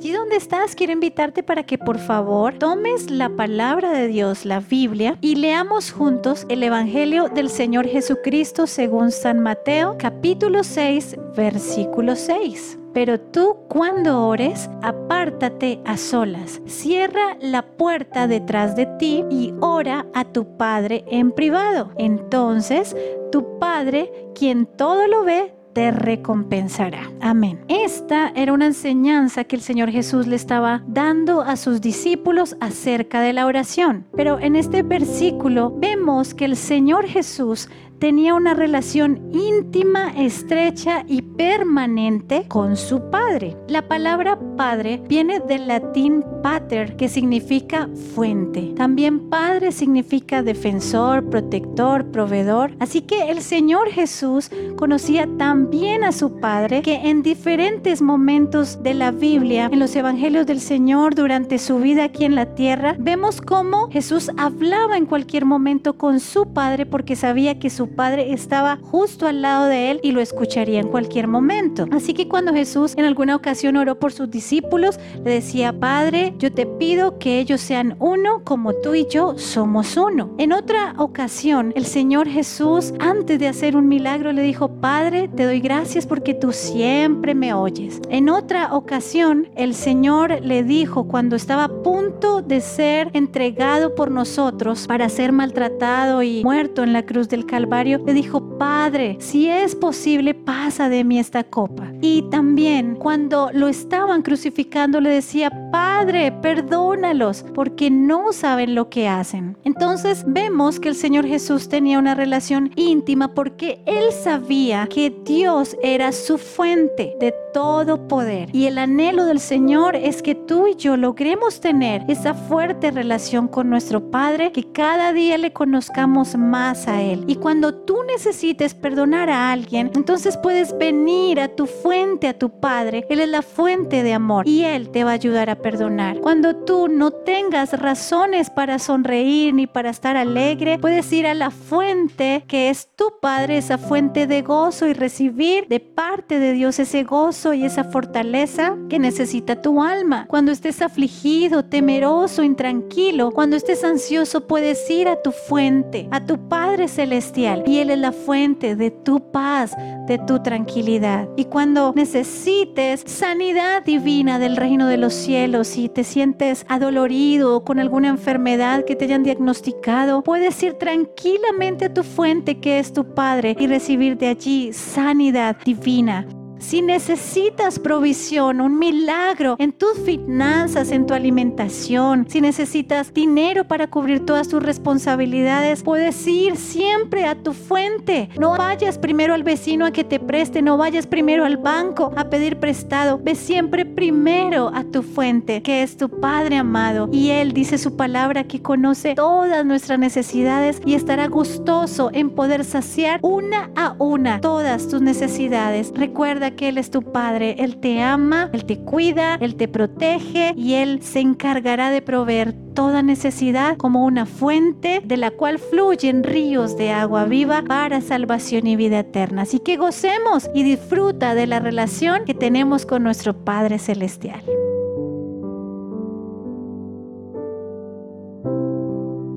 Allí donde estás, quiero invitarte para que por favor tomes la palabra de Dios, la Biblia, y leamos juntos el Evangelio del Señor Jesucristo según San Mateo, capítulo 6, versículo 6. Pero tú cuando ores, apártate a solas, cierra la puerta detrás de ti y ora a tu Padre en privado. Entonces, tu Padre, quien todo lo ve, te recompensará. Amén. Esta era una enseñanza que el Señor Jesús le estaba dando a sus discípulos acerca de la oración. Pero en este versículo vemos que el Señor Jesús tenía una relación íntima, estrecha y permanente con su padre. La palabra padre viene del latín pater, que significa fuente. También padre significa defensor, protector, proveedor. Así que el Señor Jesús conocía tan bien a su padre que en diferentes momentos de la Biblia, en los evangelios del Señor durante su vida aquí en la tierra, vemos cómo Jesús hablaba en cualquier momento con su padre porque sabía que su Padre estaba justo al lado de él y lo escucharía en cualquier momento. Así que cuando Jesús en alguna ocasión oró por sus discípulos, le decía, Padre, yo te pido que ellos sean uno como tú y yo somos uno. En otra ocasión, el Señor Jesús, antes de hacer un milagro, le dijo, Padre, te doy gracias porque tú siempre me oyes. En otra ocasión, el Señor le dijo cuando estaba a punto de ser entregado por nosotros para ser maltratado y muerto en la cruz del Calvario, le dijo, Padre, si es posible, pasa de mí esta copa. Y también cuando lo estaban crucificando, le decía, Padre, perdónalos, porque no saben lo que hacen. Entonces vemos que el Señor Jesús tenía una relación íntima porque él sabía que Dios era su fuente de todo poder. Y el anhelo del Señor es que tú y yo logremos tener esa fuerte relación con nuestro Padre, que cada día le conozcamos más a Él. Y cuando tú necesites perdonar a alguien, entonces puedes venir a tu fuente, a tu Padre. Él es la fuente de amor y Él te va a ayudar a perdonar. Cuando tú no tengas razones para sonreír ni para estar alegre, puedes ir a la fuente que es tu Padre, esa fuente de gozo y recibir de parte de Dios ese gozo y esa fortaleza que necesita tu alma. Cuando estés afligido, temeroso, intranquilo, cuando estés ansioso, puedes ir a tu fuente, a tu Padre Celestial. Y Él es la fuente de tu paz, de tu tranquilidad. Y cuando necesites sanidad divina del reino de los cielos y te sientes adolorido con alguna enfermedad que te hayan diagnosticado, puedes ir tranquilamente a tu fuente que es tu Padre y recibir de allí sanidad divina. Si necesitas provisión, un milagro en tus finanzas, en tu alimentación, si necesitas dinero para cubrir todas tus responsabilidades, puedes ir siempre a tu fuente. No vayas primero al vecino a que te preste, no vayas primero al banco a pedir prestado. Ve siempre primero a tu fuente, que es tu Padre amado. Y Él dice su palabra que conoce todas nuestras necesidades y estará gustoso en poder saciar una a una todas tus necesidades. Que Él es tu Padre. Él te ama, Él te cuida, Él te protege y Él se encargará de proveer toda necesidad como una fuente de la cual fluyen ríos de agua viva para salvación y vida eterna. Así que gocemos y disfruta de la relación que tenemos con nuestro Padre Celestial.